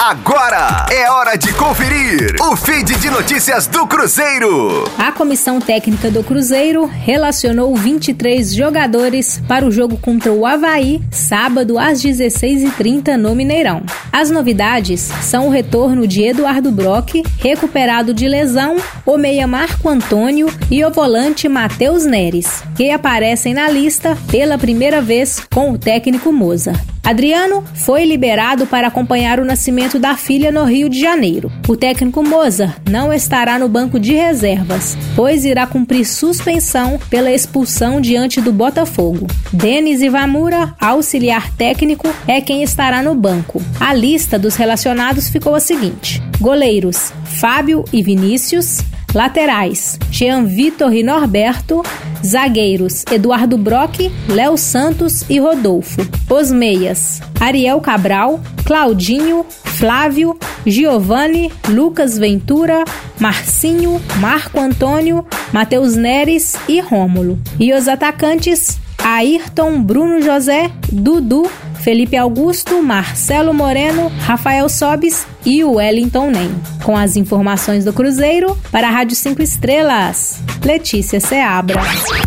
Agora é hora de conferir o feed de notícias do Cruzeiro. A comissão técnica do Cruzeiro relacionou 23 jogadores para o jogo contra o Havaí, sábado às 16h30 no Mineirão. As novidades são o retorno de Eduardo Brock, recuperado de lesão, o meia Marco Antônio e o volante Matheus Neres, que aparecem na lista pela primeira vez com o técnico Moza. Adriano foi liberado para acompanhar o nascimento da filha no Rio de Janeiro. O técnico Moza não estará no banco de reservas, pois irá cumprir suspensão pela expulsão diante do Botafogo. Denis Ivamura, auxiliar técnico, é quem estará no banco. A lista dos relacionados ficou a seguinte: goleiros Fábio e Vinícius, Laterais: Jean Vitor e Norberto. Zagueiros: Eduardo Brock, Léo Santos e Rodolfo. Os meias: Ariel Cabral, Claudinho, Flávio, Giovanni, Lucas Ventura, Marcinho, Marco Antônio, Matheus Neres e Rômulo. E os atacantes: Ayrton, Bruno José, Dudu, Felipe Augusto, Marcelo Moreno, Rafael Sobis e Wellington Nem. Com as informações do Cruzeiro, para a Rádio 5 Estrelas, Letícia Seabra.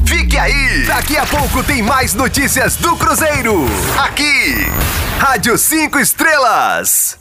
Fique aí! Daqui a pouco tem mais notícias do Cruzeiro. Aqui, Rádio 5 Estrelas.